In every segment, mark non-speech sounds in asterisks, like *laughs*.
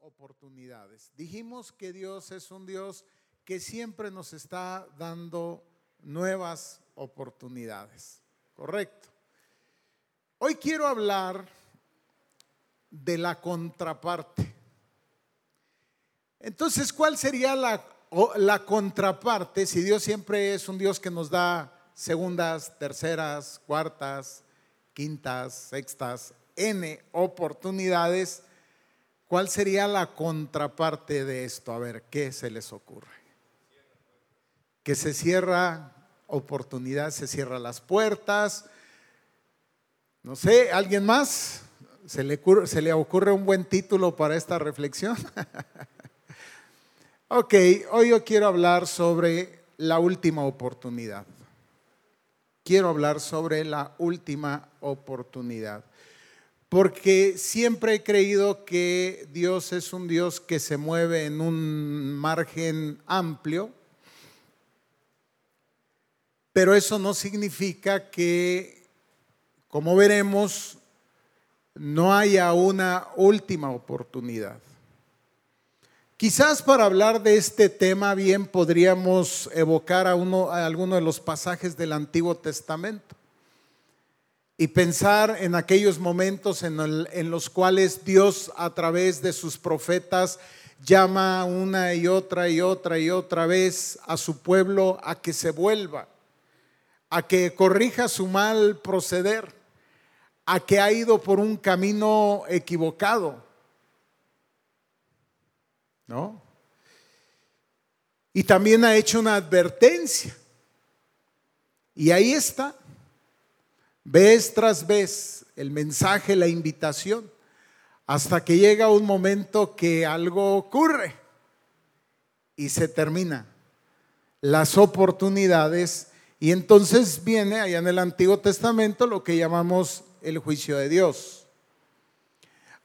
oportunidades. Dijimos que Dios es un Dios que siempre nos está dando nuevas oportunidades. Correcto. Hoy quiero hablar de la contraparte. Entonces, ¿cuál sería la, la contraparte si Dios siempre es un Dios que nos da segundas, terceras, cuartas, quintas, sextas, n oportunidades? ¿Cuál sería la contraparte de esto? A ver, ¿qué se les ocurre? Que se cierra oportunidad, se cierra las puertas. No sé, ¿alguien más? ¿Se le, se le ocurre un buen título para esta reflexión? *laughs* ok, hoy yo quiero hablar sobre la última oportunidad. Quiero hablar sobre la última oportunidad porque siempre he creído que Dios es un Dios que se mueve en un margen amplio, pero eso no significa que, como veremos, no haya una última oportunidad. Quizás para hablar de este tema bien podríamos evocar a, uno, a alguno de los pasajes del Antiguo Testamento y pensar en aquellos momentos en, los cuales Dios a través de sus profetas llama una y otra y otra y otra vez a su pueblo a que se vuelva, a que corrija su mal proceder, a que ha ido por un camino equivocado. ¿No? Y también ha hecho una advertencia. Y ahí está vez tras vez el mensaje, la invitación, hasta que llega un momento que algo ocurre y se termina las oportunidades y entonces viene allá en el Antiguo Testamento lo que llamamos el juicio de Dios.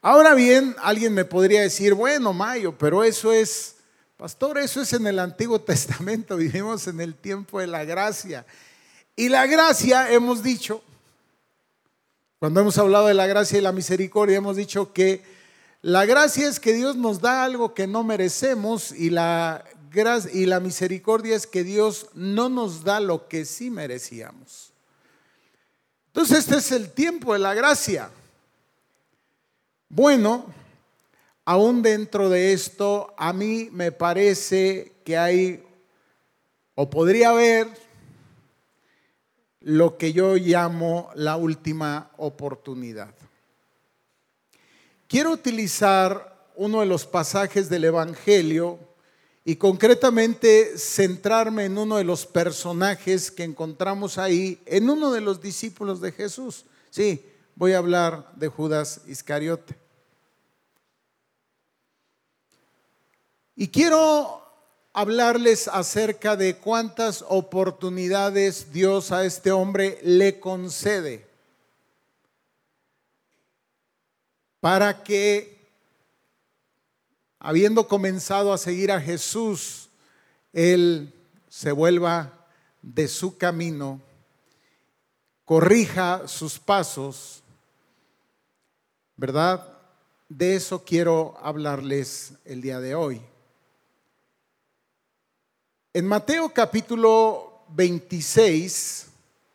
Ahora bien, alguien me podría decir, bueno, Mayo, pero eso es, pastor, eso es en el Antiguo Testamento, *laughs* vivimos en el tiempo de la gracia. Y la gracia, hemos dicho, cuando hemos hablado de la gracia y la misericordia, hemos dicho que la gracia es que Dios nos da algo que no merecemos y la, y la misericordia es que Dios no nos da lo que sí merecíamos. Entonces este es el tiempo de la gracia. Bueno, aún dentro de esto, a mí me parece que hay, o podría haber, lo que yo llamo la última oportunidad. Quiero utilizar uno de los pasajes del Evangelio y concretamente centrarme en uno de los personajes que encontramos ahí, en uno de los discípulos de Jesús. Sí, voy a hablar de Judas Iscariote. Y quiero hablarles acerca de cuántas oportunidades Dios a este hombre le concede para que, habiendo comenzado a seguir a Jesús, él se vuelva de su camino, corrija sus pasos, ¿verdad? De eso quiero hablarles el día de hoy. En Mateo capítulo 26,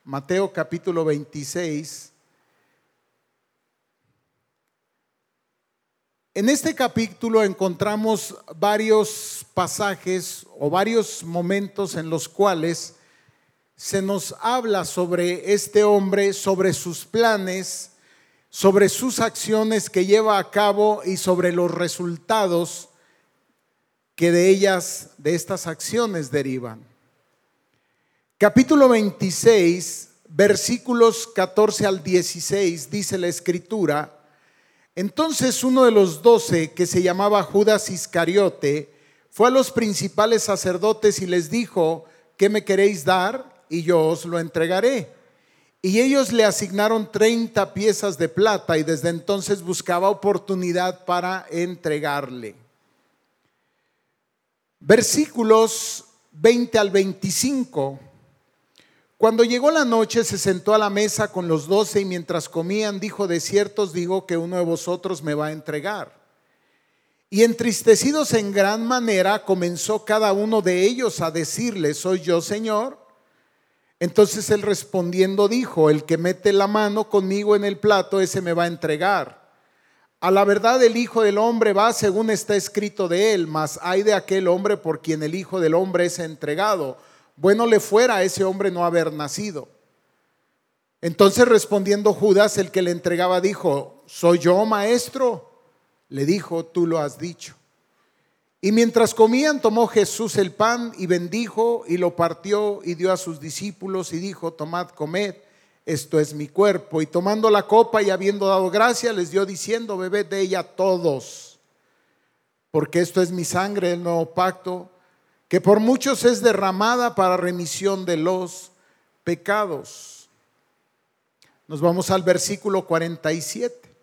Mateo capítulo 26, en este capítulo encontramos varios pasajes o varios momentos en los cuales se nos habla sobre este hombre, sobre sus planes, sobre sus acciones que lleva a cabo y sobre los resultados que de ellas, de estas acciones derivan. Capítulo 26, versículos 14 al 16, dice la escritura, entonces uno de los doce, que se llamaba Judas Iscariote, fue a los principales sacerdotes y les dijo, ¿qué me queréis dar? Y yo os lo entregaré. Y ellos le asignaron 30 piezas de plata y desde entonces buscaba oportunidad para entregarle. Versículos 20 al 25. Cuando llegó la noche se sentó a la mesa con los doce y mientras comían dijo, de ciertos digo que uno de vosotros me va a entregar. Y entristecidos en gran manera, comenzó cada uno de ellos a decirle, ¿soy yo, Señor? Entonces él respondiendo dijo, el que mete la mano conmigo en el plato, ese me va a entregar. A la verdad el Hijo del Hombre va según está escrito de él, mas hay de aquel hombre por quien el Hijo del Hombre es entregado. Bueno le fuera a ese hombre no haber nacido. Entonces respondiendo Judas, el que le entregaba, dijo, ¿soy yo, maestro? Le dijo, tú lo has dicho. Y mientras comían, tomó Jesús el pan y bendijo y lo partió y dio a sus discípulos y dijo, tomad, comed, esto es mi cuerpo. Y tomando la copa y habiendo dado gracia, les dio diciendo, bebed de ella todos, porque esto es mi sangre del nuevo pacto, que por muchos es derramada para remisión de los pecados. Nos vamos al versículo 47.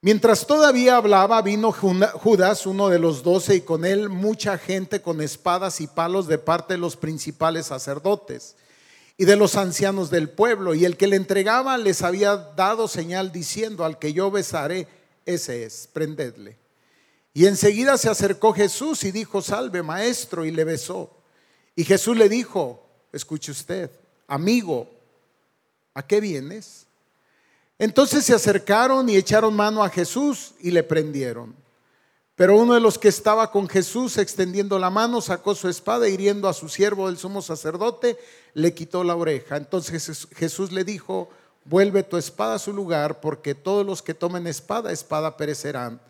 Mientras todavía hablaba, vino Judas, uno de los doce, y con él mucha gente con espadas y palos de parte de los principales sacerdotes y de los ancianos del pueblo. Y el que le entregaba les había dado señal diciendo, al que yo besaré, ese es, prendedle. Y enseguida se acercó Jesús y dijo, salve maestro, y le besó. Y Jesús le dijo, escuche usted, amigo, ¿a qué vienes? Entonces se acercaron y echaron mano a Jesús y le prendieron. Pero uno de los que estaba con Jesús extendiendo la mano sacó su espada hiriendo a su siervo del sumo sacerdote, le quitó la oreja. Entonces Jesús le dijo, vuelve tu espada a su lugar, porque todos los que tomen espada, espada perecerán.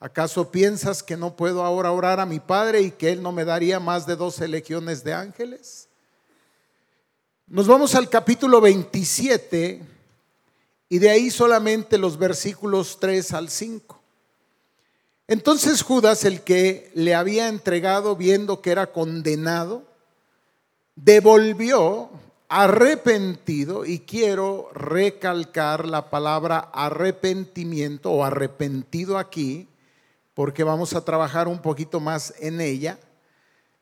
¿Acaso piensas que no puedo ahora orar a mi Padre y que Él no me daría más de doce legiones de ángeles? Nos vamos al capítulo 27 y de ahí solamente los versículos 3 al 5. Entonces Judas, el que le había entregado viendo que era condenado, devolvió arrepentido, y quiero recalcar la palabra arrepentimiento o arrepentido aquí, porque vamos a trabajar un poquito más en ella,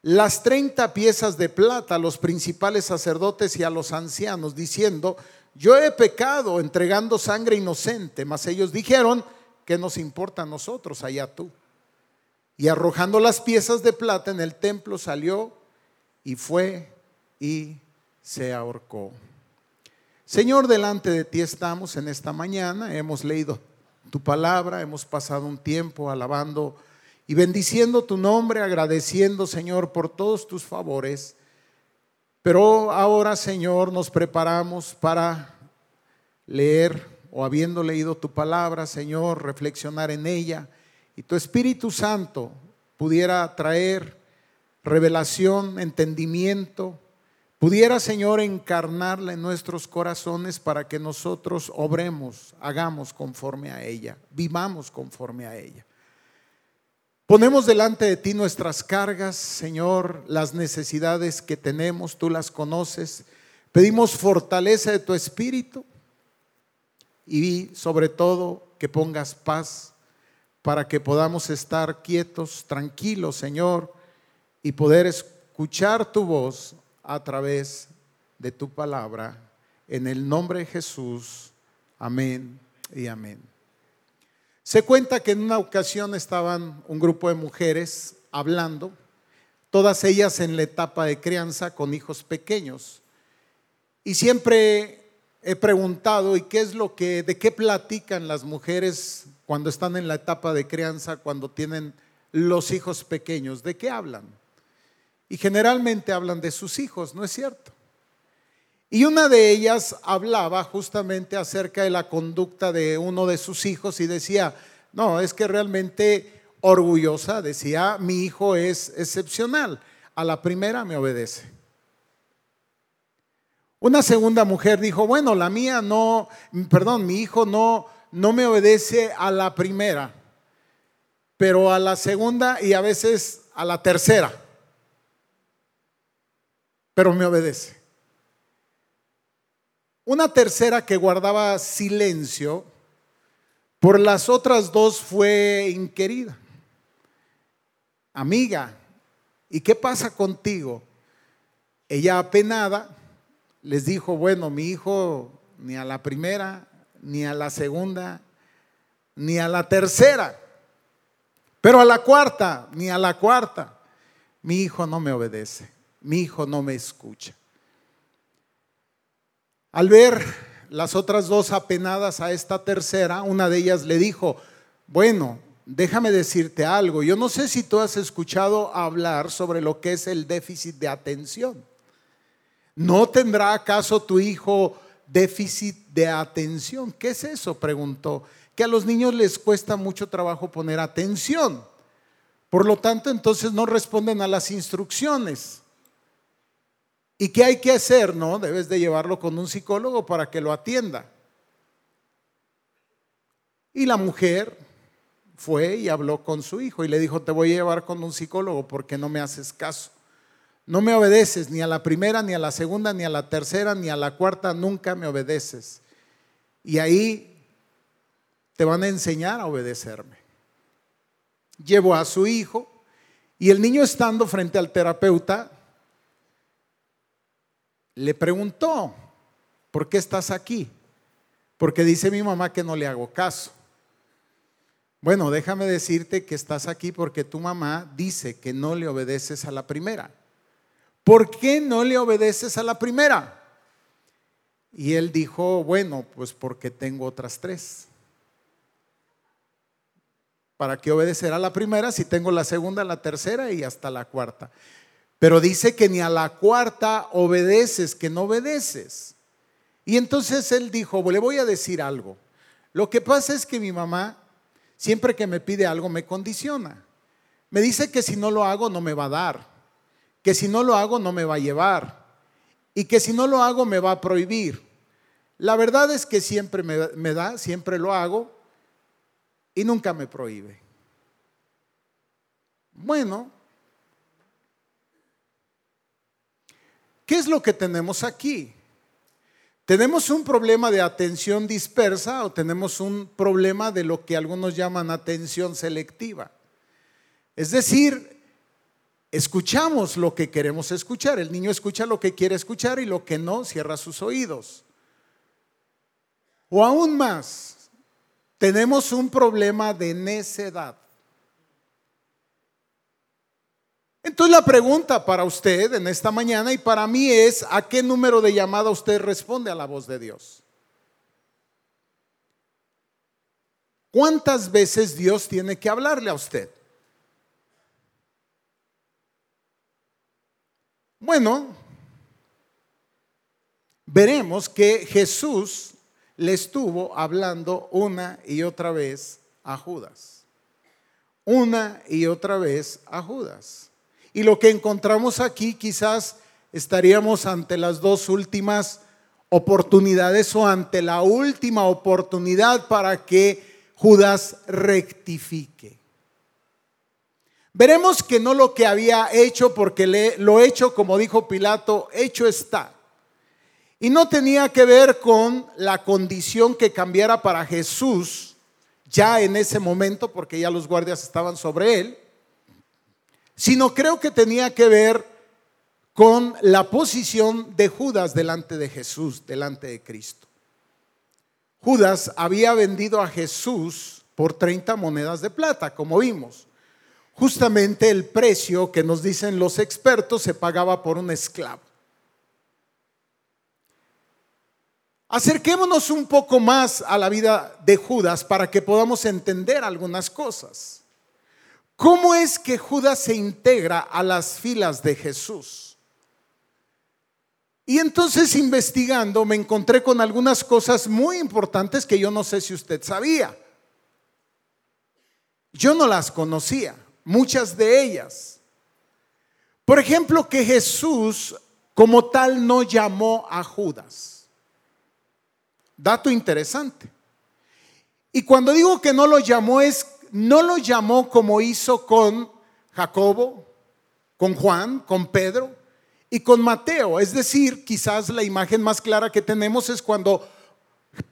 las 30 piezas de plata a los principales sacerdotes y a los ancianos, diciendo, yo he pecado entregando sangre inocente, mas ellos dijeron, ¿qué nos importa a nosotros? Allá tú. Y arrojando las piezas de plata en el templo salió y fue y se ahorcó. Señor, delante de ti estamos en esta mañana, hemos leído tu palabra, hemos pasado un tiempo alabando y bendiciendo tu nombre, agradeciendo, Señor, por todos tus favores. Pero ahora, Señor, nos preparamos para leer o habiendo leído tu palabra, Señor, reflexionar en ella y tu Espíritu Santo pudiera traer revelación, entendimiento, pudiera, Señor, encarnarla en nuestros corazones para que nosotros obremos, hagamos conforme a ella, vivamos conforme a ella. Ponemos delante de ti nuestras cargas, Señor, las necesidades que tenemos, tú las conoces. Pedimos fortaleza de tu espíritu y sobre todo que pongas paz para que podamos estar quietos, tranquilos, Señor, y poder escuchar tu voz a través de tu palabra. En el nombre de Jesús. Amén y amén. Se cuenta que en una ocasión estaban un grupo de mujeres hablando, todas ellas en la etapa de crianza con hijos pequeños. Y siempre he preguntado, ¿y qué es lo que, de qué platican las mujeres cuando están en la etapa de crianza, cuando tienen los hijos pequeños? ¿De qué hablan? Y generalmente hablan de sus hijos, ¿no es cierto? Y una de ellas hablaba justamente acerca de la conducta de uno de sus hijos y decía, no, es que realmente orgullosa, decía, mi hijo es excepcional, a la primera me obedece. Una segunda mujer dijo, bueno, la mía no, perdón, mi hijo no, no me obedece a la primera, pero a la segunda y a veces a la tercera, pero me obedece. Una tercera que guardaba silencio, por las otras dos fue inquerida. Amiga, ¿y qué pasa contigo? Ella apenada les dijo, bueno, mi hijo ni a la primera ni a la segunda ni a la tercera. Pero a la cuarta, ni a la cuarta. Mi hijo no me obedece, mi hijo no me escucha. Al ver las otras dos apenadas a esta tercera, una de ellas le dijo, bueno, déjame decirte algo, yo no sé si tú has escuchado hablar sobre lo que es el déficit de atención. ¿No tendrá acaso tu hijo déficit de atención? ¿Qué es eso? preguntó. Que a los niños les cuesta mucho trabajo poner atención. Por lo tanto, entonces no responden a las instrucciones. ¿Y qué hay que hacer? No, debes de llevarlo con un psicólogo para que lo atienda. Y la mujer fue y habló con su hijo y le dijo, te voy a llevar con un psicólogo porque no me haces caso. No me obedeces ni a la primera, ni a la segunda, ni a la tercera, ni a la cuarta, nunca me obedeces. Y ahí te van a enseñar a obedecerme. Llevó a su hijo y el niño estando frente al terapeuta le preguntó, ¿por qué estás aquí? Porque dice mi mamá que no le hago caso. Bueno, déjame decirte que estás aquí porque tu mamá dice que no le obedeces a la primera. ¿Por qué no le obedeces a la primera? Y él dijo, bueno, pues porque tengo otras tres. ¿Para qué obedecer a la primera si tengo la segunda, la tercera y hasta la cuarta? Pero dice que ni a la cuarta obedeces, que no obedeces. Y entonces él dijo, le voy a decir algo. Lo que pasa es que mi mamá, siempre que me pide algo, me condiciona. Me dice que si no lo hago, no me va a dar que si no lo hago no me va a llevar y que si no lo hago me va a prohibir. La verdad es que siempre me, da, siempre lo hago y nunca me prohíbe. Bueno, ¿qué es lo que tenemos aquí? ¿Tenemos un problema de atención dispersa o tenemos un problema de lo que algunos llaman atención selectiva? Es decir, escuchamos lo que queremos escuchar. El niño escucha lo que quiere escuchar y lo que no, cierra sus oídos. O aún más, tenemos un problema de necedad. Entonces la pregunta para usted en esta mañana y para mí es, ¿a qué número de llamada usted responde a la voz de Dios? ¿Cuántas veces Dios tiene que hablarle a usted? Bueno, veremos que Jesús le estuvo hablando una y otra vez a Judas. Una y otra vez a Judas. Y lo que encontramos aquí quizás estaríamos ante las dos últimas oportunidades o ante la última oportunidad para que Judas rectifique. Veremos que no lo que había hecho, porque lo hecho, como dijo Pilato, hecho está. Y no tenía que ver con la condición que cambiara para Jesús ya en ese momento, porque ya los guardias estaban sobre él, sino creo que tenía que ver con la posición de Judas delante de Jesús, delante de Cristo. Judas había vendido a Jesús por 30 monedas de plata, como vimos justamente el precio que nos dicen los expertos se pagaba por un esclavo. Acerquémonos un poco más a la vida de Judas para que podamos entender algunas cosas. ¿Cómo es que Judas se integra a las filas de Jesús? Y entonces investigando me encontré con algunas cosas muy importantes que yo no sé si usted sabía. Yo no las conocía muchas de ellas. Por ejemplo, que Jesús como tal no llamó a Judas. Dato interesante. Y cuando digo que no lo llamó es, no lo llamó como hizo con Jacobo, con Juan, con Pedro y con Mateo. Es decir, quizás la imagen más clara que tenemos es cuando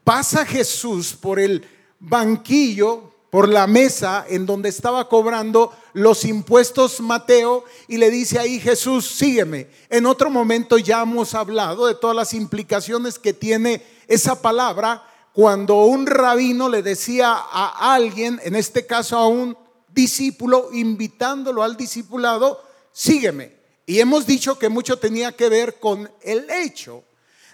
pasa Jesús por el banquillo por la mesa en donde estaba cobrando los impuestos Mateo y le dice ahí Jesús, sígueme. En otro momento ya hemos hablado de todas las implicaciones que tiene esa palabra cuando un rabino le decía a alguien, en este caso a un discípulo, invitándolo al discipulado, sígueme. Y hemos dicho que mucho tenía que ver con el hecho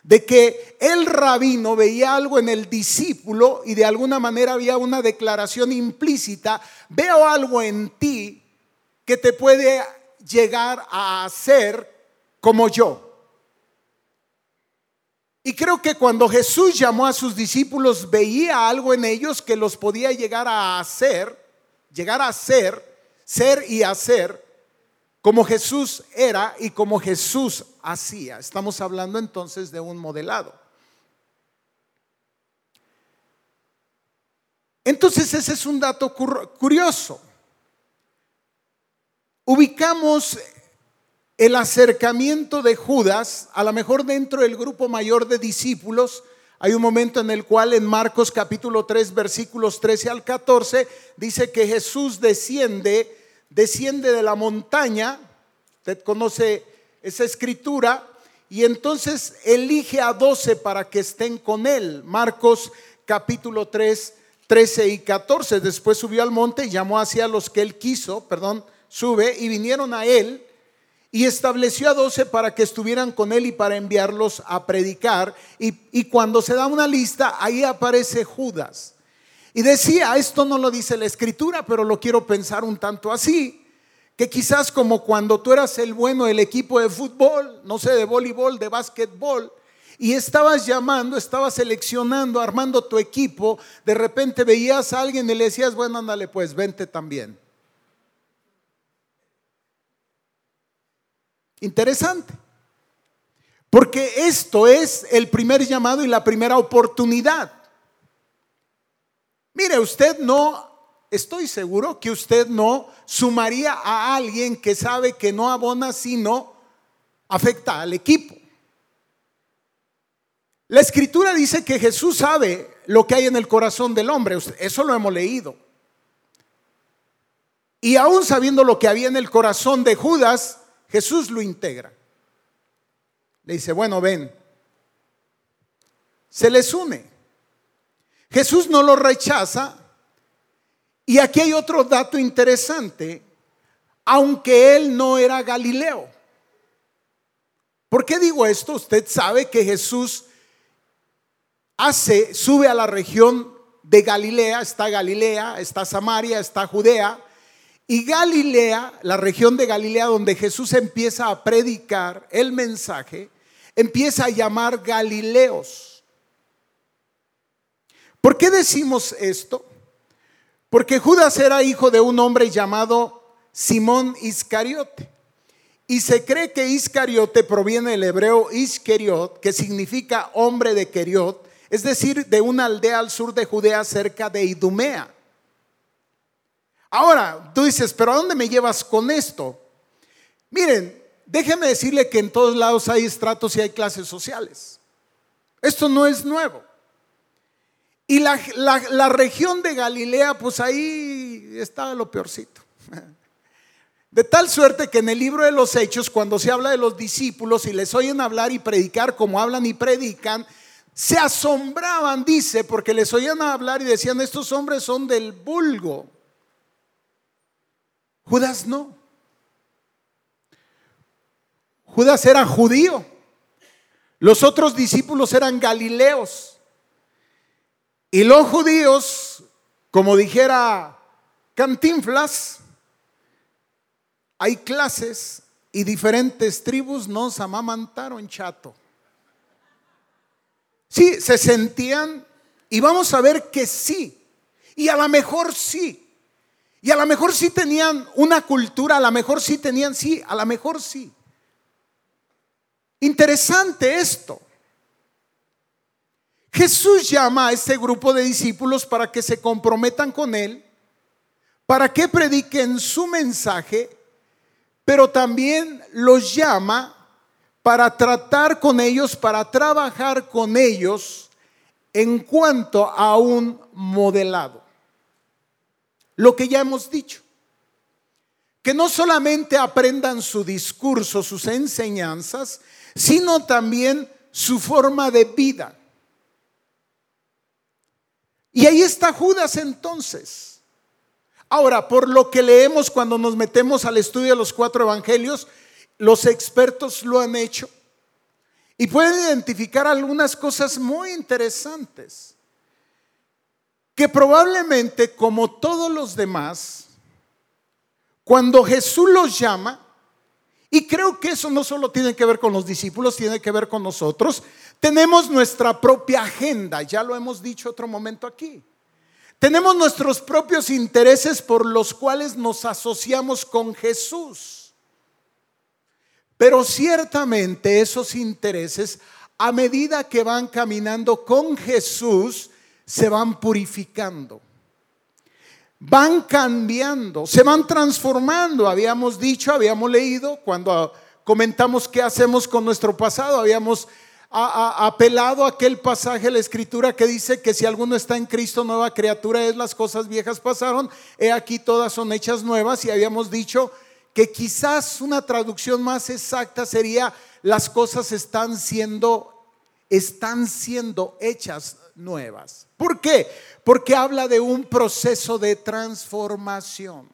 de que el rabino veía algo en el discípulo y de alguna manera había una declaración implícita, veo algo en ti que te puede llegar a hacer como yo. Y creo que cuando Jesús llamó a sus discípulos, veía algo en ellos que los podía llegar a hacer, llegar a ser, ser y hacer como Jesús era y como Jesús hacía. Estamos hablando entonces de un modelado. Entonces ese es un dato curioso. Ubicamos el acercamiento de Judas, a lo mejor dentro del grupo mayor de discípulos, hay un momento en el cual en Marcos capítulo 3 versículos 13 al 14 dice que Jesús desciende, desciende de la montaña, usted conoce esa escritura, y entonces elige a doce para que estén con él. Marcos capítulo 3, 13 y 14. Después subió al monte y llamó hacia los que él quiso, perdón, sube, y vinieron a él y estableció a doce para que estuvieran con él y para enviarlos a predicar. Y, cuando se da una lista, ahí aparece Judas. Y decía, esto no lo dice la escritura, pero lo quiero pensar un tanto así, que quizás como cuando tú eras el bueno del equipo de fútbol, no sé, de voleibol, de básquetbol, y estabas llamando, estabas seleccionando, armando tu equipo, de repente veías a alguien y le decías, bueno, ándale pues, vente también. Interesante. Porque esto es el primer llamado y la primera oportunidad. Mire, usted no, estoy seguro que usted no sumaría a alguien que sabe que no abona, sino afecta al equipo. La escritura dice que Jesús sabe lo que hay en el corazón del hombre. Eso lo hemos leído. Y aún sabiendo lo que había en el corazón de Judas, Jesús lo integra. Le dice, bueno, ven. Se les une. Jesús no lo rechaza. Y aquí hay otro dato interesante. Aunque él no era Galileo. ¿Por qué digo esto? Usted sabe que Jesús hace, sube a la región de Galilea, está Galilea, está Samaria, está Judea, y Galilea, la región de Galilea donde Jesús empieza a predicar el mensaje, empieza a llamar Galileos. ¿Por qué decimos esto? Porque Judas era hijo de un hombre llamado Simón Iscariote. Y se cree que Iscariote proviene del hebreo Iscariot, que significa hombre de Keriot, es decir, de una aldea al sur de Judea cerca de Idumea. Ahora, tú dices, pero ¿a dónde me llevas con esto? Miren, déjeme decirle que en todos lados hay estratos y hay clases sociales. Esto no es nuevo. Y la, la región de Galilea, pues ahí está lo peorcito. De tal suerte que en el libro de los Hechos, cuando se habla de los discípulos y les oyen hablar y predicar como hablan y predican, se asombraban, dice, porque les oían hablar y decían, estos hombres son del vulgo. Judas no. Judas era judío. Los otros discípulos eran galileos. Y los judíos, como dijera Cantinflas, hay clases y diferentes tribus nos amamantaron chato. Sí, se sentían, y vamos a ver que sí, y a lo mejor sí, y a lo mejor sí tenían una cultura, a lo mejor sí tenían, sí, a lo mejor sí. Interesante esto. Jesús llama a este grupo de discípulos para que se comprometan con Él, para que prediquen su mensaje, pero también los llama para tratar con ellos, para trabajar con ellos en cuanto a un modelado lo que ya hemos dicho. Que no solamente aprendan su discurso, sus enseñanzas, sino también su forma de vida. Y ahí está Judas entonces. Ahora, por lo que leemos cuando nos metemos al estudio de los cuatro evangelios, los expertos lo han hecho y pueden identificar algunas cosas muy interesantes que probablemente como todos los demás, cuando Jesús los llama, y creo que eso no solo tiene que ver con los discípulos, tiene que ver con nosotros, tenemos nuestra propia agenda, ya lo hemos dicho otro momento aquí. Tenemos nuestros propios intereses por los cuales nos asociamos con Jesús. Pero ciertamente esos intereses, a medida que van caminando con Jesús, se van purificando, van cambiando, se van transformando. Habíamos dicho, habíamos leído, cuando comentamos qué hacemos con nuestro pasado, habíamos apelado a aquel pasaje de la escritura que dice que si alguno está en Cristo, nueva criatura es, las cosas viejas pasaron, he aquí todas son hechas nuevas y habíamos dicho que quizás una traducción más exacta sería las cosas están siendo están siendo hechas nuevas. ¿Por qué? Porque habla de un proceso de transformación.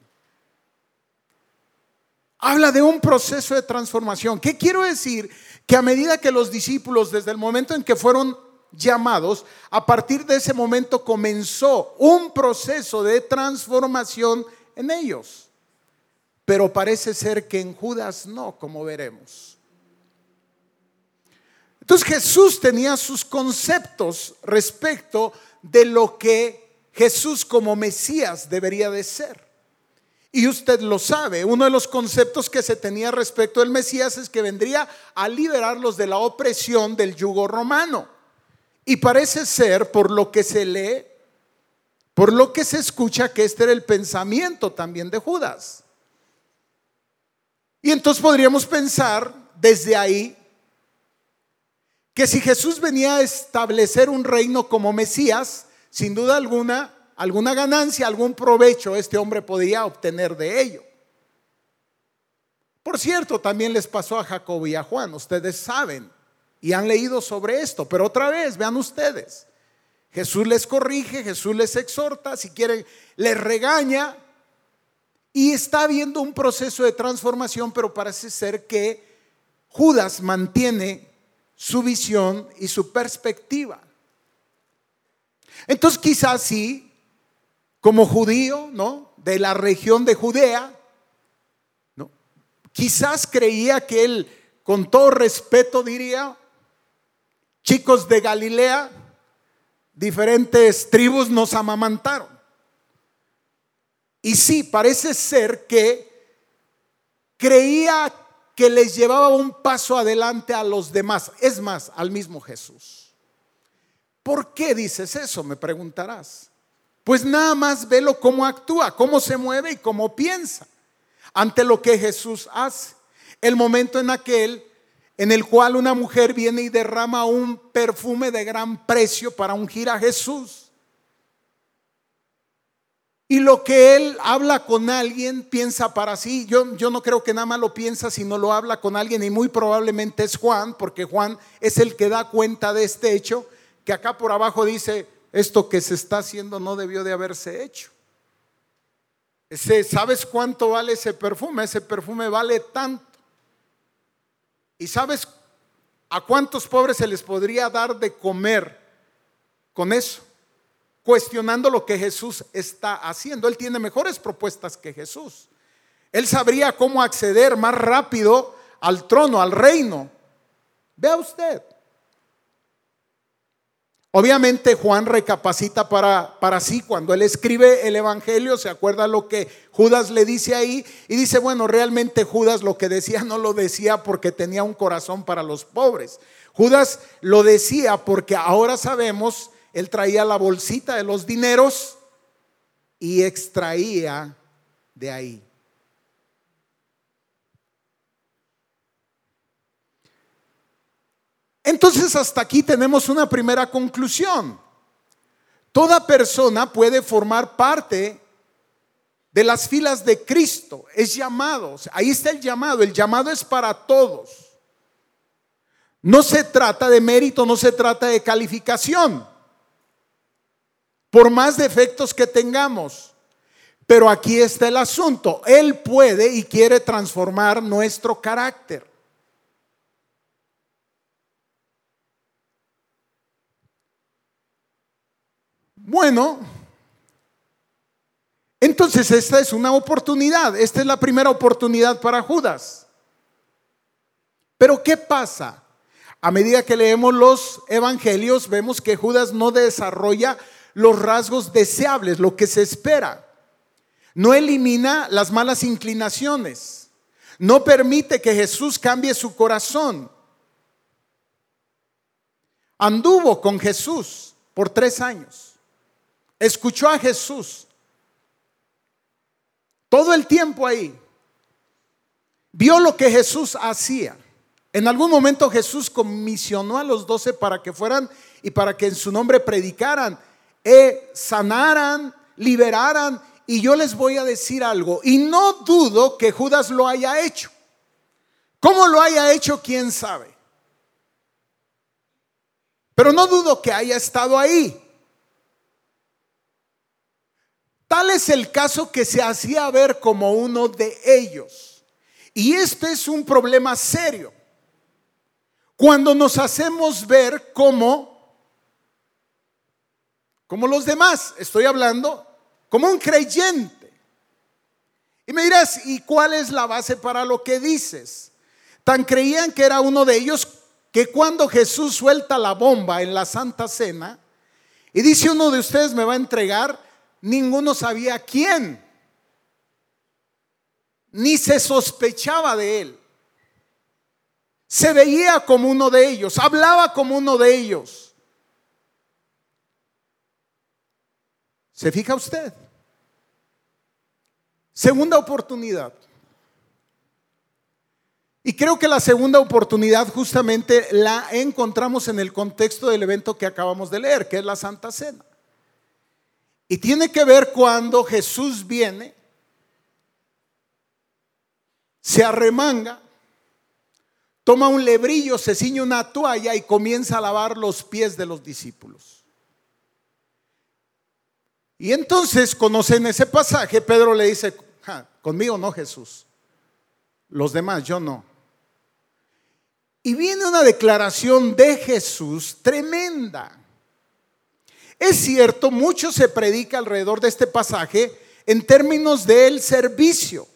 Habla de un proceso de transformación. ¿Qué quiero decir? Que a medida que los discípulos, desde el momento en que fueron llamados, a partir de ese momento comenzó un proceso de transformación en ellos. Pero parece ser que en Judas no, como veremos. Entonces Jesús tenía sus conceptos respecto de lo que Jesús como Mesías debería de ser. Y usted lo sabe, uno de los conceptos que se tenía respecto del Mesías es que vendría a liberarlos de la opresión del yugo romano. Y parece ser, por lo que se lee, por lo que se escucha, que este era el pensamiento también de Judas. Y entonces podríamos pensar desde ahí que si Jesús venía a establecer un reino como Mesías, sin duda alguna, alguna ganancia, algún provecho este hombre podía obtener de ello. Por cierto, también les pasó a Jacob y a Juan, ustedes saben y han leído sobre esto, pero otra vez, vean ustedes, Jesús les corrige, Jesús les exhorta, si quieren, les regaña y está habiendo un proceso de transformación, pero parece ser que Judas mantiene su visión y su perspectiva. Entonces quizás sí, como judío, ¿no? De la región de Judea, ¿no? Quizás creía que él, con todo respeto diría, chicos de Galilea, diferentes tribus nos amamantaron. Y sí, parece ser que creía que les llevaba un paso adelante a los demás, es más, al mismo Jesús. ¿Por qué dices eso? Me preguntarás. Pues nada más velo cómo actúa, cómo se mueve y cómo piensa ante lo que Jesús hace. El momento en aquel en el cual una mujer viene y derrama un perfume de gran precio para ungir a Jesús. Y lo que él habla con alguien piensa para sí. Yo, yo no creo que nada más lo piensa, sino lo habla con alguien y muy probablemente es Juan, porque Juan es el que da cuenta de este hecho, que acá por abajo dice, esto que se está haciendo no debió de haberse hecho. ¿Sabes cuánto vale ese perfume? Ese perfume vale tanto. ¿Y sabes a cuántos pobres se les podría dar de comer con eso? cuestionando lo que Jesús está haciendo. Él tiene mejores propuestas que Jesús. Él sabría cómo acceder más rápido al trono, al reino. Vea usted. Obviamente Juan recapacita para, para sí cuando él escribe el Evangelio, se acuerda lo que Judas le dice ahí y dice, bueno, realmente Judas lo que decía no lo decía porque tenía un corazón para los pobres. Judas lo decía porque ahora sabemos él traía la bolsita de los dineros y extraía de ahí. Entonces hasta aquí tenemos una primera conclusión. Toda persona puede formar parte de las filas de Cristo. Es llamado. Ahí está el llamado. El llamado es para todos. No se trata de mérito, no se trata de calificación. por más defectos que tengamos. Pero aquí está el asunto. Él puede y quiere transformar nuestro carácter. Bueno, entonces esta es una oportunidad. Esta es la primera oportunidad para Judas. Pero ¿qué pasa? A medida que leemos los evangelios, vemos que Judas no desarrolla los rasgos deseables, lo que se espera. No elimina las malas inclinaciones. No permite que Jesús cambie su corazón. Anduvo con Jesús por tres años. Escuchó a Jesús. Todo el tiempo ahí. Vio lo que Jesús hacía. En algún momento Jesús comisionó a los doce para que fueran y para que en su nombre predicaran, e sanaran, liberaran. Y yo les voy a decir algo, y no dudo que Judas lo haya hecho. ¿Cómo lo haya hecho? ¿Quién sabe? Pero no dudo que haya estado ahí. Tal es el caso que se hacía ver como uno de ellos. Y este es un problema serio. Cuando nos hacemos ver como como los demás, estoy hablando como un creyente. Y me dirás, ¿y cuál es la base para lo que dices? Tan creían que era uno de ellos que cuando Jesús suelta la bomba en la Santa Cena y dice uno de ustedes me va a entregar, ninguno sabía quién, ni se sospechaba de él. Se veía como uno de ellos, hablaba como uno de ellos. ¿Se fija usted? Segunda oportunidad. Y creo que la segunda oportunidad justamente la encontramos en el contexto del evento que acabamos de leer, que es la Santa Cena. Y tiene que ver cuando Jesús viene, se arremanga toma un lebrillo, se ciñe una toalla y comienza a lavar los pies de los discípulos. Y entonces, conocen ese pasaje, Pedro le dice, conmigo no Jesús, los demás yo no. Y viene una declaración de Jesús tremenda. Es cierto, mucho se predica alrededor de este pasaje en términos del servicio.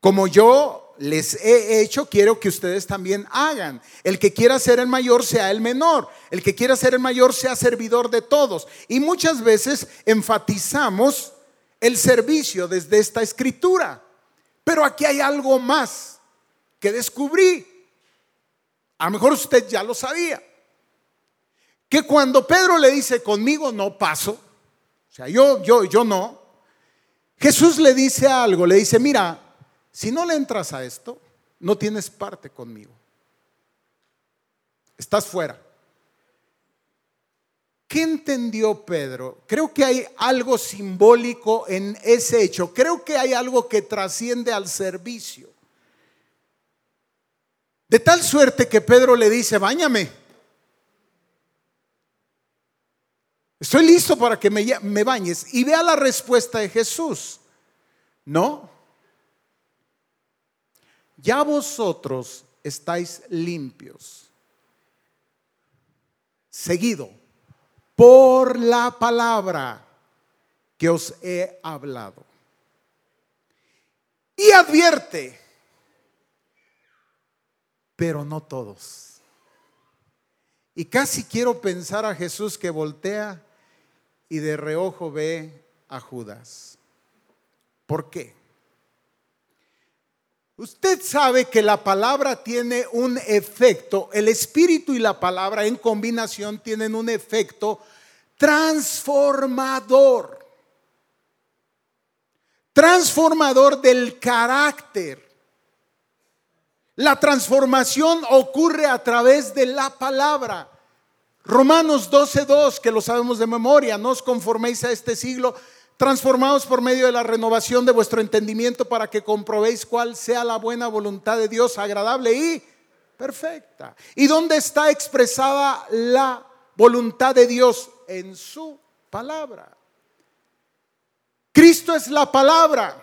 Como yo les he hecho, quiero que ustedes también hagan. El que quiera ser el mayor sea el menor. El que quiera ser el mayor sea servidor de todos. Y muchas veces enfatizamos el servicio desde esta escritura. Pero aquí hay algo más que descubrí. A lo mejor usted ya lo sabía. Que cuando Pedro le dice, conmigo no paso, o sea, yo, yo, yo no, Jesús le dice algo, le dice, mira, si no le entras a esto, no tienes parte conmigo. Estás fuera. ¿Qué entendió Pedro? Creo que hay algo simbólico en ese hecho. Creo que hay algo que trasciende al servicio. De tal suerte que Pedro le dice, báñame. Estoy listo para que me, me bañes. Y vea la respuesta de Jesús. No, ya vosotros estáis limpios. Seguido, por la palabra que os he hablado. Y advierte, pero no todos. Y casi quiero pensar a Jesús que voltea y de reojo ve a Judas. ¿Por qué? Usted sabe que la palabra tiene un efecto, el espíritu y la palabra en combinación tienen un efecto transformador. Transformador del carácter. La transformación ocurre a través de la palabra. Romanos 12:2, que lo sabemos de memoria, no os conforméis a este siglo, transformados por medio de la renovación de vuestro entendimiento para que comprobéis cuál sea la buena voluntad de Dios, agradable y perfecta. ¿Y dónde está expresada la voluntad de Dios? En su palabra. Cristo es la palabra.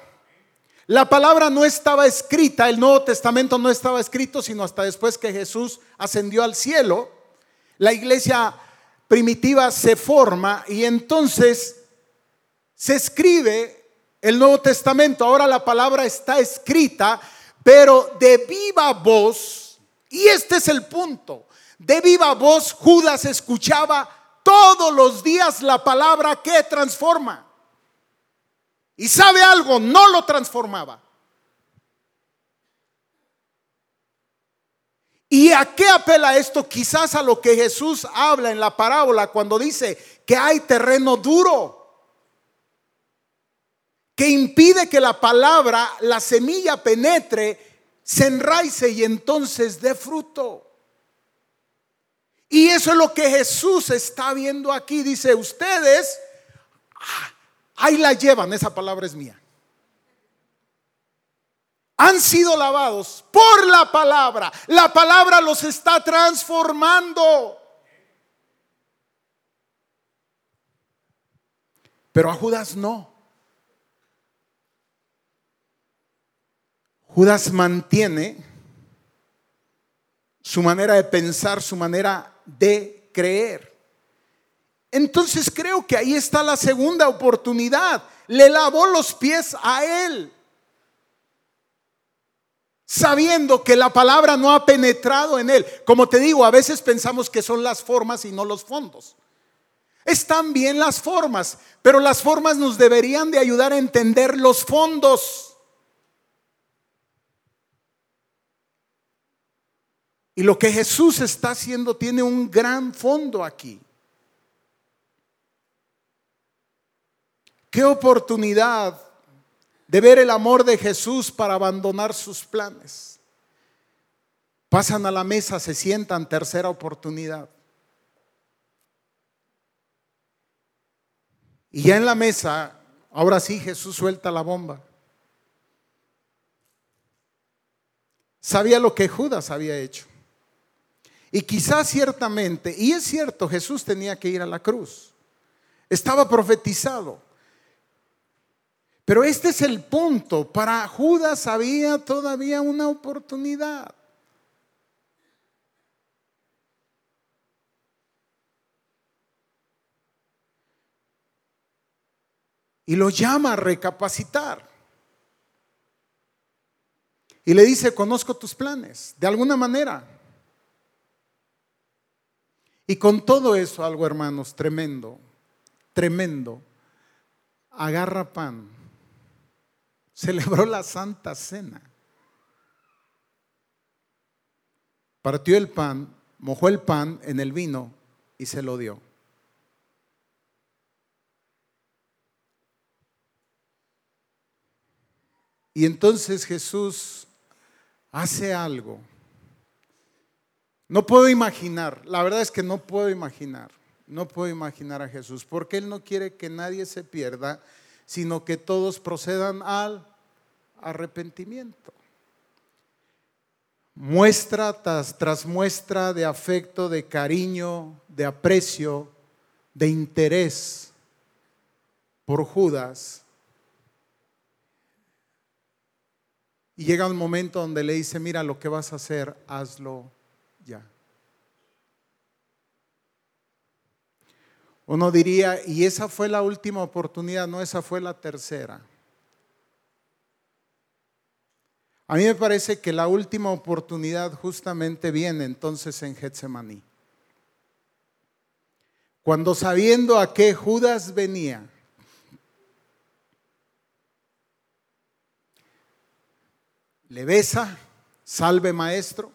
La palabra no estaba escrita, el Nuevo Testamento no estaba escrito, sino hasta después que Jesús ascendió al cielo. La iglesia primitiva se forma y entonces se escribe el Nuevo Testamento. Ahora la palabra está escrita, pero de viva voz, y este es el punto, de viva voz Judas escuchaba todos los días la palabra que transforma. Y sabe algo, no lo transformaba. ¿Y a qué apela esto? Quizás a lo que Jesús habla en la parábola cuando dice que hay terreno duro, que impide que la palabra, la semilla penetre, se enraice y entonces dé fruto. Y eso es lo que Jesús está viendo aquí. Dice, ustedes, ah, Ahí la llevan, esa palabra es mía. Han sido lavados por la palabra. La palabra los está transformando. Pero a Judas no. Judas mantiene su manera de pensar, su manera de creer. Entonces creo que ahí está la segunda oportunidad. Le lavó los pies a él. Sabiendo que la palabra no ha penetrado en él. Como te digo, a veces pensamos que son las formas y no los fondos. Están bien las formas, pero las formas nos deberían de ayudar a entender los fondos. Y lo que Jesús está haciendo tiene un gran fondo aquí. Qué oportunidad de ver el amor de Jesús para abandonar sus planes. Pasan a la mesa, se sientan, tercera oportunidad. Y ya en la mesa, ahora sí Jesús suelta la bomba. Sabía lo que Judas había hecho. Y quizás ciertamente, y es cierto, Jesús tenía que ir a la cruz. Estaba profetizado. Pero este es el punto. Para Judas había todavía una oportunidad. Y lo llama a recapacitar. Y le dice, conozco tus planes, de alguna manera. Y con todo eso, algo hermanos, tremendo, tremendo, agarra pan celebró la Santa Cena. Partió el pan, mojó el pan en el vino y se lo dio. Y entonces Jesús hace algo. No puedo imaginar, la verdad es que no puedo imaginar, no puedo imaginar a Jesús, porque Él no quiere que nadie se pierda, sino que todos procedan al arrepentimiento. Muestra tras, muestra de afecto, de cariño, de aprecio, de interés por Judas. Y llega un momento donde le dice, mira lo que vas a hacer, hazlo ya. Uno diría, y esa fue la última oportunidad, no, esa fue la tercera. A mí me parece que la última oportunidad justamente viene entonces en Getsemaní. Cuando sabiendo a qué Judas venía, le besa, salve maestro,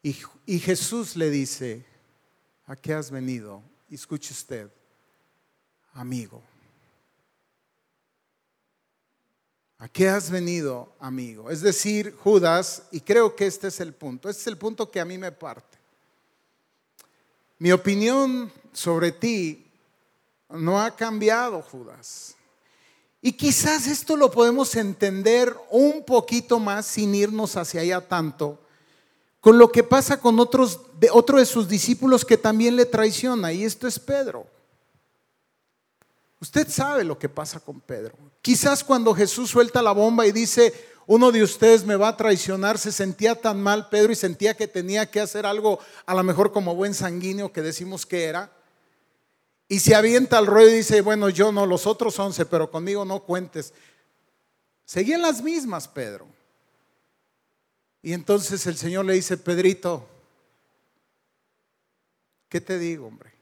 y, y Jesús le dice, ¿a qué has venido? Escuche usted, amigo. ¿A qué has venido, amigo? Es decir, Judas, y creo que este es el punto, este es el punto que a mí me parte. Mi opinión sobre ti no ha cambiado, Judas. Y quizás esto lo podemos entender un poquito más sin irnos hacia allá tanto, con lo que pasa con otros de otro de sus discípulos que también le traiciona, y esto es Pedro. Usted sabe lo que pasa con Pedro. Quizás cuando Jesús suelta la bomba y dice, uno de ustedes me va a traicionar, se sentía tan mal Pedro y sentía que tenía que hacer algo, a lo mejor como buen sanguíneo que decimos que era. Y se avienta al ruedo y dice, bueno, yo no, los otros once, pero conmigo no cuentes. Seguían las mismas, Pedro. Y entonces el Señor le dice, Pedrito, ¿qué te digo, hombre?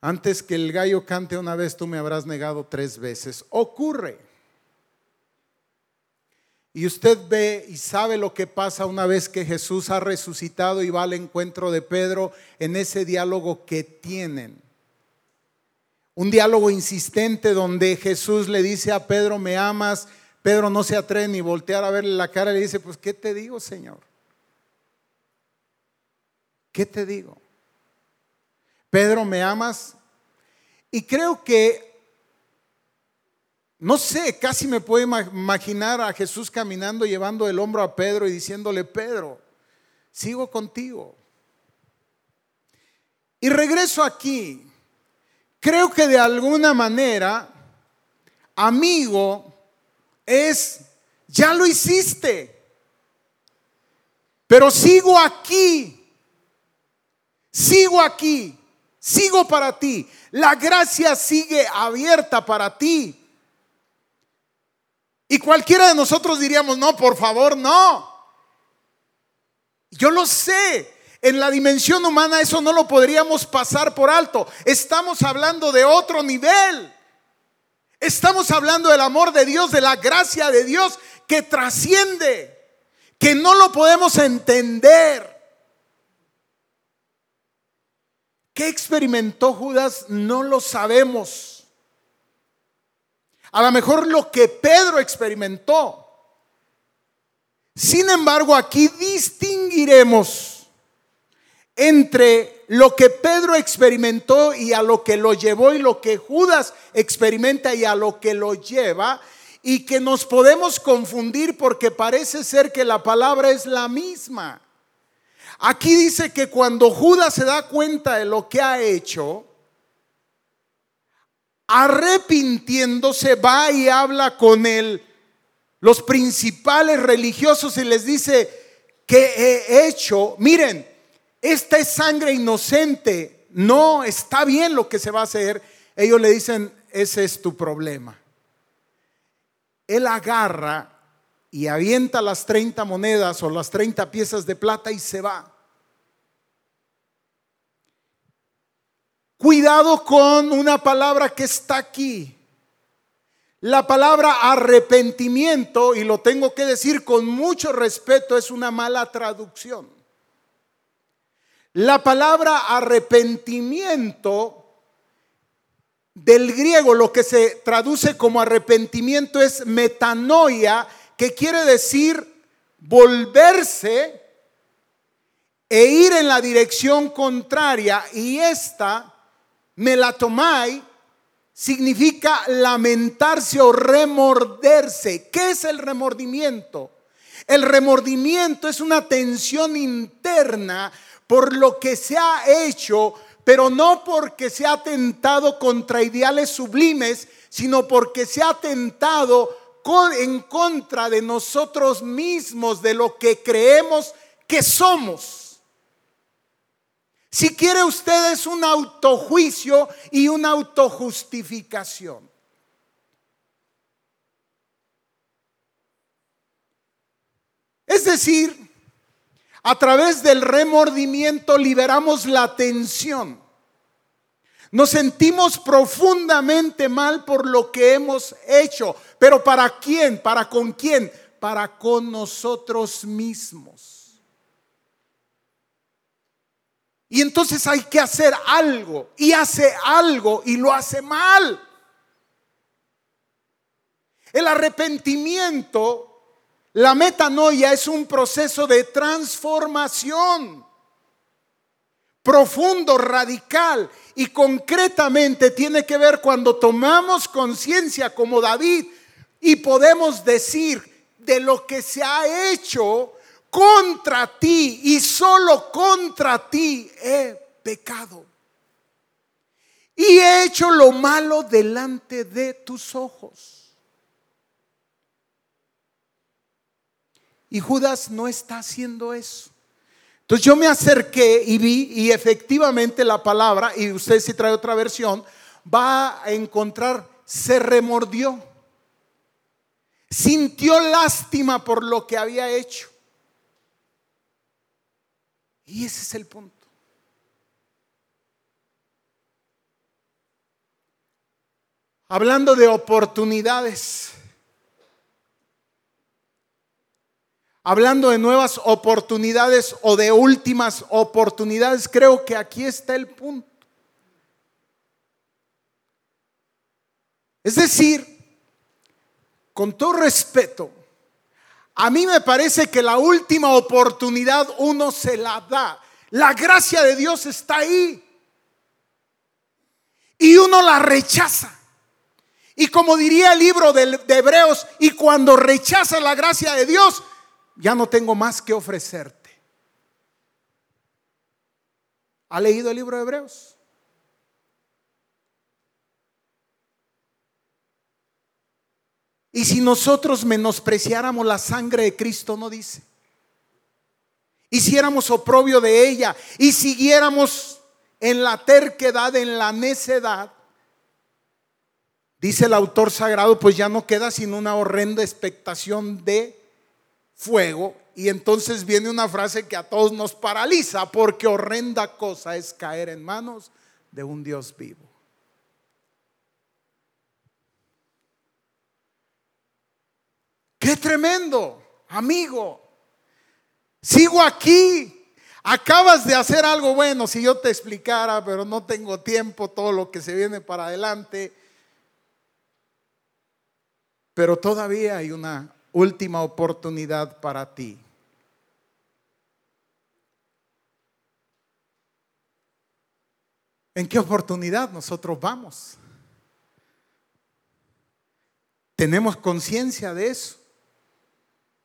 Antes que el gallo cante una vez, tú me habrás negado tres veces. Ocurre. Y usted ve y sabe lo que pasa una vez que Jesús ha resucitado y va al encuentro de Pedro en ese diálogo que tienen. Un diálogo insistente donde Jesús le dice a Pedro, me amas. Pedro no se atreve ni voltear a verle la cara y le dice, pues, ¿qué te digo, Señor? ¿Qué te digo? Pedro, ¿me amas? Y creo que, no sé, casi me puedo imaginar a Jesús caminando, llevando el hombro a Pedro y diciéndole, Pedro, sigo contigo. Y regreso aquí. Creo que de alguna manera, amigo es, ya lo hiciste, pero sigo aquí, sigo aquí. Sigo para ti. La gracia sigue abierta para ti. Y cualquiera de nosotros diríamos, no, por favor, no. Yo lo sé. En la dimensión humana eso no lo podríamos pasar por alto. Estamos hablando de otro nivel. Estamos hablando del amor de Dios, de la gracia de Dios que trasciende, que no lo podemos entender. ¿Qué experimentó Judas? No lo sabemos. A lo mejor lo que Pedro experimentó. Sin embargo, aquí distinguiremos entre lo que Pedro experimentó y a lo que lo llevó y lo que Judas experimenta y a lo que lo lleva y que nos podemos confundir porque parece ser que la palabra es la misma. Aquí dice que cuando Judas se da cuenta de lo que ha hecho, arrepintiéndose, va y habla con él, los principales religiosos y les dice que he hecho, miren, esta es sangre inocente, no está bien lo que se va a hacer. Ellos le dicen, ese es tu problema. Él agarra y avienta las 30 monedas o las 30 piezas de plata y se va. Cuidado con una palabra que está aquí. La palabra arrepentimiento, y lo tengo que decir con mucho respeto, es una mala traducción. La palabra arrepentimiento del griego, lo que se traduce como arrepentimiento es metanoia, que quiere decir volverse e ir en la dirección contraria y esta melatomai significa lamentarse o remorderse. ¿Qué es el remordimiento? El remordimiento es una tensión interna por lo que se ha hecho, pero no porque se ha atentado contra ideales sublimes, sino porque se ha atentado en contra de nosotros mismos, de lo que creemos que somos. Si quiere usted es un autojuicio y una autojustificación. Es decir, a través del remordimiento liberamos la tensión. Nos sentimos profundamente mal por lo que hemos hecho. Pero ¿para quién? ¿Para con quién? Para con nosotros mismos. Y entonces hay que hacer algo. Y hace algo y lo hace mal. El arrepentimiento, la metanoia es un proceso de transformación profundo, radical y concretamente tiene que ver cuando tomamos conciencia como David y podemos decir de lo que se ha hecho contra ti y solo contra ti he pecado. y he hecho lo malo delante de tus ojos. Y Judas no está haciendo eso. Entonces yo me acerqué y vi, y efectivamente la palabra, y usted si trae otra versión, va a encontrar, se remordió. Sintió lástima por lo que había hecho. Y ese es el punto. Hablando de oportunidades. Hablando de nuevas oportunidades o de últimas oportunidades, creo que aquí está el punto. Es decir, con todo respeto, a mí me parece que la última oportunidad uno se la da. La gracia de Dios está ahí. Y uno la rechaza. Y como diría el libro de, Hebreos, y cuando rechaza la gracia de Dios, ya no tengo más que ofrecerte. ¿Ha leído el libro de Hebreos? Y si nosotros menospreciáramos la sangre de Cristo, no dice. Hiciéramos oprobio de ella y siguiéramos en la terquedad, en la necedad, dice el autor sagrado, pues ya no queda sino una horrenda expectación de fuego. Y entonces viene una frase que a todos nos paraliza, porque horrenda cosa es caer en manos de un Dios vivo. Qué tremendo, amigo. Sigo aquí. Acabas de hacer algo bueno. Si yo te explicara, pero no tengo tiempo, todo lo que se viene para adelante. Pero todavía hay una última oportunidad para ti. ¿En qué oportunidad nosotros vamos? Tenemos conciencia de eso.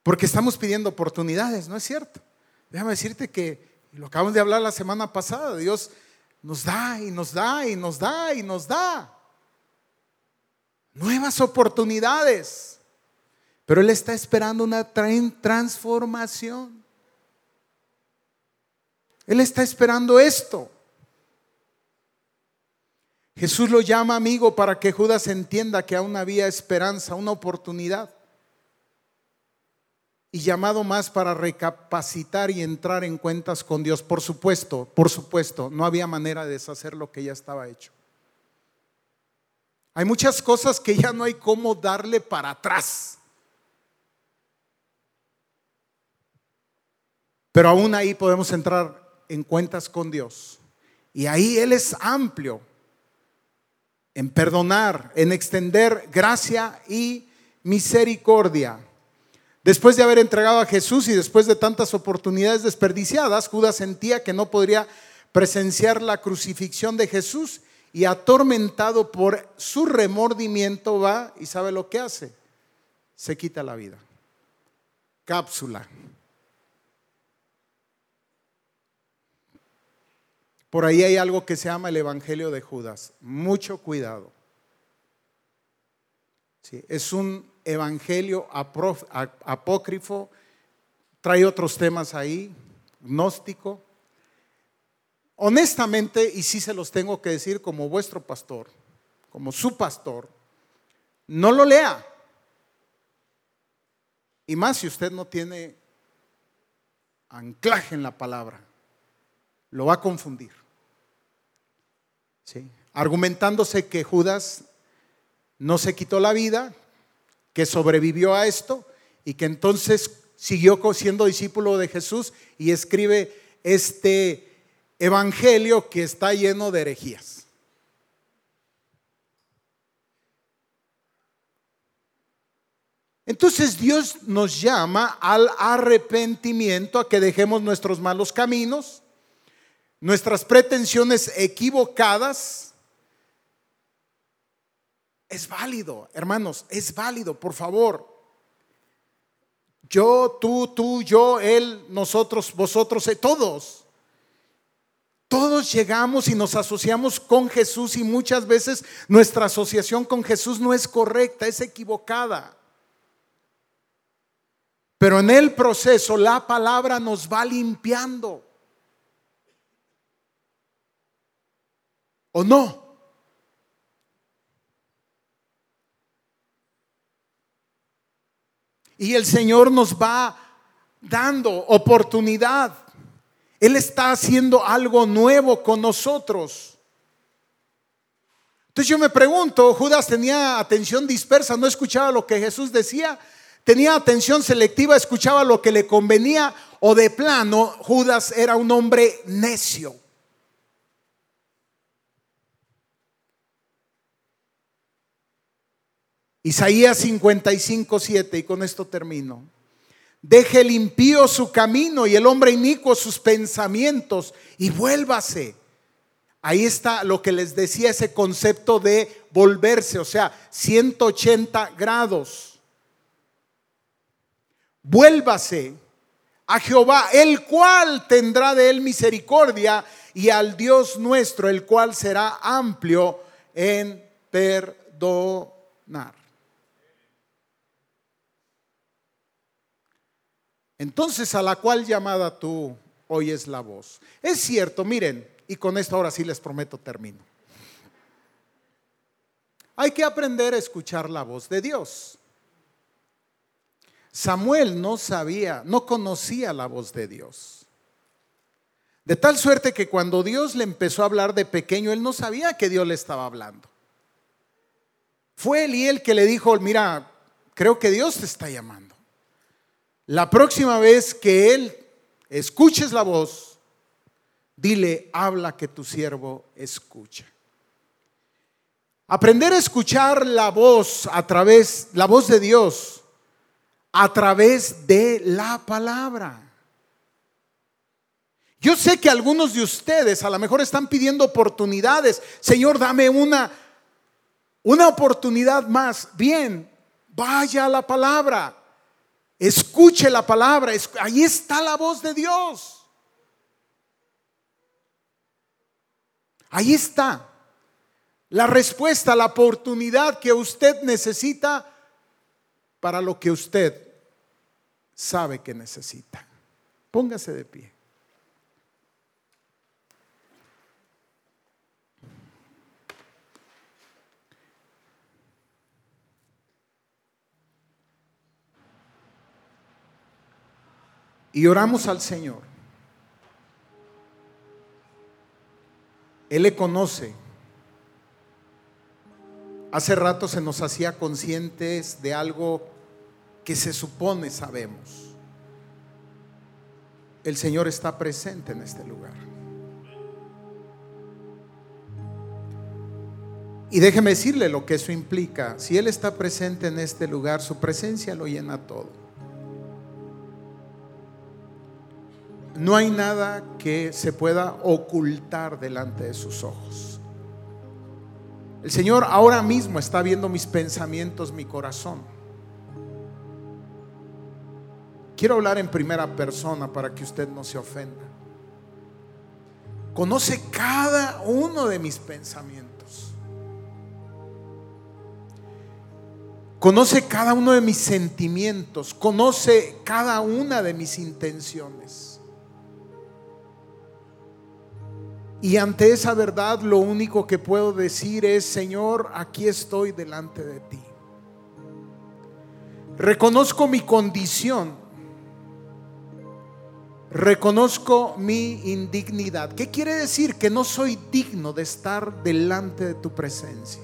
Porque estamos pidiendo oportunidades, ¿no es cierto? Déjame decirte que, lo acabamos de hablar la semana pasada, Dios nos da y nos da y nos da y nos da. Nuevas oportunidades. Pero Él está esperando una transformación. Él está esperando esto. Jesús lo llama amigo para que Judas entienda que aún había esperanza, una oportunidad y llamado más para recapacitar y entrar en cuentas con Dios. Por supuesto, por supuesto, no había manera de deshacer lo que ya estaba hecho. Hay muchas cosas que ya no hay cómo darle para atrás. Pero aún ahí podemos entrar en cuentas con Dios. Y ahí Él es amplio en perdonar, en extender gracia y misericordia. Después de haber entregado a Jesús y después de tantas oportunidades desperdiciadas, Judas sentía que no podría presenciar la crucifixión de Jesús y atormentado por su remordimiento va y sabe lo que hace. Se quita la vida. Cápsula. Por ahí hay algo que se llama el Evangelio de Judas. Mucho cuidado. Es un evangelio apócrifo, trae otros temas ahí, gnóstico. Honestamente, y sí se los tengo que decir como vuestro pastor, como su pastor, no lo lea. Y más si usted no tiene anclaje en la palabra, lo va a confundir. Argumentándose que Judas no se quitó la vida, que sobrevivió a esto y que entonces siguió siendo discípulo de Jesús y escribe este evangelio que está lleno de herejías. Entonces Dios nos llama al arrepentimiento, a que dejemos nuestros malos caminos, nuestras pretensiones equivocadas, es válido, hermanos, es válido, por favor. Yo, tú, tú, yo, él, nosotros, vosotros, eh, todos. Todos llegamos y nos asociamos con Jesús y muchas veces nuestra asociación con Jesús no es correcta, es equivocada. Pero en el proceso la palabra nos va limpiando. ¿O no? Y el Señor nos va dando oportunidad. Él está haciendo algo nuevo con nosotros. Entonces yo me pregunto, Judas tenía atención dispersa, no escuchaba lo que Jesús decía, tenía atención selectiva, escuchaba lo que le convenía o de plano Judas era un hombre necio. Isaías 55, 7, y con esto termino. Deje el impío su camino y el hombre inicuo sus pensamientos y vuélvase. Ahí está lo que les decía ese concepto de volverse, o sea, 180 grados. Vuélvase a Jehová, el cual tendrá de él misericordia, y al Dios nuestro, el cual será amplio en perdonar. Entonces, a la cual llamada tú oyes la voz. Es cierto, miren, y con esto ahora sí les prometo termino. Hay que aprender a escuchar la voz de Dios. Samuel no sabía, no conocía la voz de Dios. De tal suerte que cuando Dios le empezó a hablar de pequeño, él no sabía que Dios le estaba hablando. Fue él y él que le dijo, mira, creo que Dios te está llamando. La próxima vez que Él escuches la voz, dile, habla que tu siervo escucha. Aprender a escuchar la voz a través, la voz de Dios, a través de la palabra. Yo sé que algunos de ustedes a lo mejor están pidiendo oportunidades. Señor, dame una, una oportunidad más. Bien, vaya a la palabra. Escuche la palabra, ahí está la voz de Dios. Ahí está la respuesta, la oportunidad que usted necesita para lo que usted sabe que necesita. Póngase de pie. Y oramos al Señor. Él le conoce. Hace rato se nos hacía conscientes de algo que se supone sabemos. El Señor está presente en este lugar. Y déjeme decirle lo que eso implica. Si Él está presente en este lugar, su presencia lo llena todo. No hay nada que se pueda ocultar delante de sus ojos. El Señor ahora mismo está viendo mis pensamientos, mi corazón. Quiero hablar en primera persona para que usted no se ofenda. Conoce cada uno de mis pensamientos. Conoce cada uno de mis sentimientos. Conoce cada una de mis intenciones. Y ante esa verdad lo único que puedo decir es, Señor, aquí estoy delante de ti. Reconozco mi condición. Reconozco mi indignidad. ¿Qué quiere decir? Que no soy digno de estar delante de tu presencia.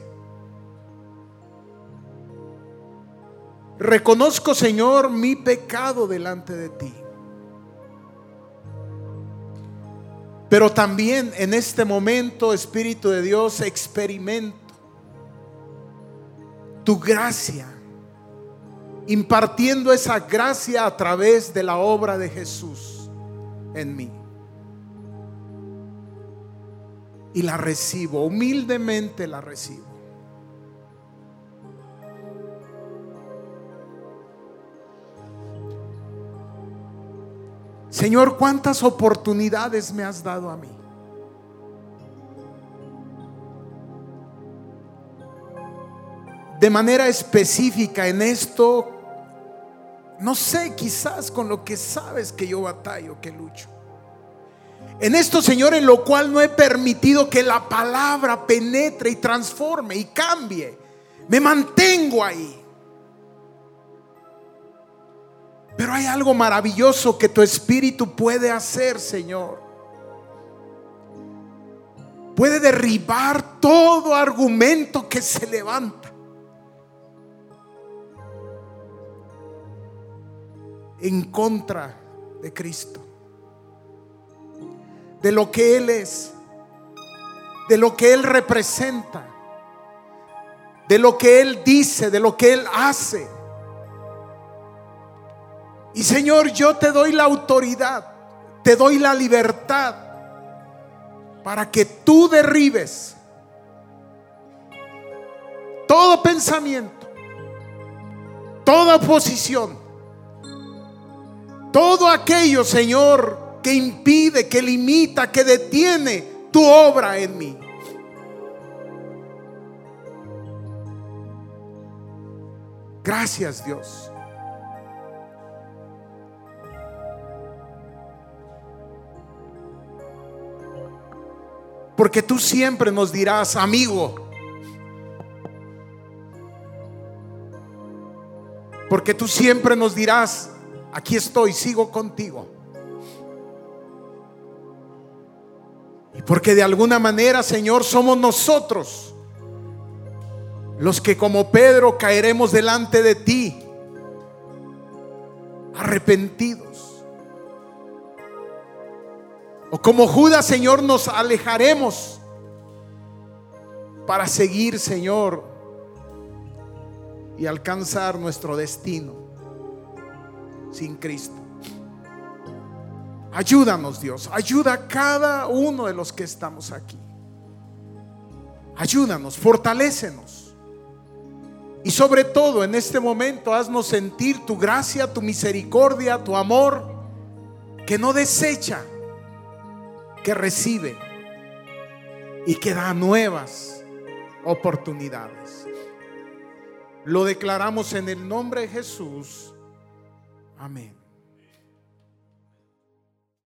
Reconozco, Señor, mi pecado delante de ti. Pero también en este momento, Espíritu de Dios, experimento tu gracia, impartiendo esa gracia a través de la obra de Jesús en mí. Y la recibo, humildemente la recibo. Señor, ¿cuántas oportunidades me has dado a mí? De manera específica en esto, no sé, quizás con lo que sabes que yo batallo, que lucho. En esto, Señor, en lo cual no he permitido que la palabra penetre y transforme y cambie. Me mantengo ahí. Pero hay algo maravilloso que tu espíritu puede hacer, Señor. Puede derribar todo argumento que se levanta. En contra de Cristo. De lo que Él es. De lo que Él representa. De lo que Él dice. De lo que Él hace. Y Señor, yo te doy la autoridad, te doy la libertad para que tú derribes todo pensamiento, toda oposición, todo aquello, Señor, que impide, que limita, que detiene tu obra en mí. Gracias Dios. Porque tú siempre nos dirás, amigo. Porque tú siempre nos dirás, aquí estoy, sigo contigo. Y porque de alguna manera, Señor, somos nosotros los que como Pedro caeremos delante de ti, arrepentidos. O como Judas, Señor, nos alejaremos para seguir, Señor, y alcanzar nuestro destino sin Cristo. Ayúdanos, Dios. Ayuda a cada uno de los que estamos aquí. Ayúdanos, fortalécenos. Y sobre todo en este momento, haznos sentir tu gracia, tu misericordia, tu amor, que no desecha que recibe y que da nuevas oportunidades. Lo declaramos en el nombre de Jesús. Amén.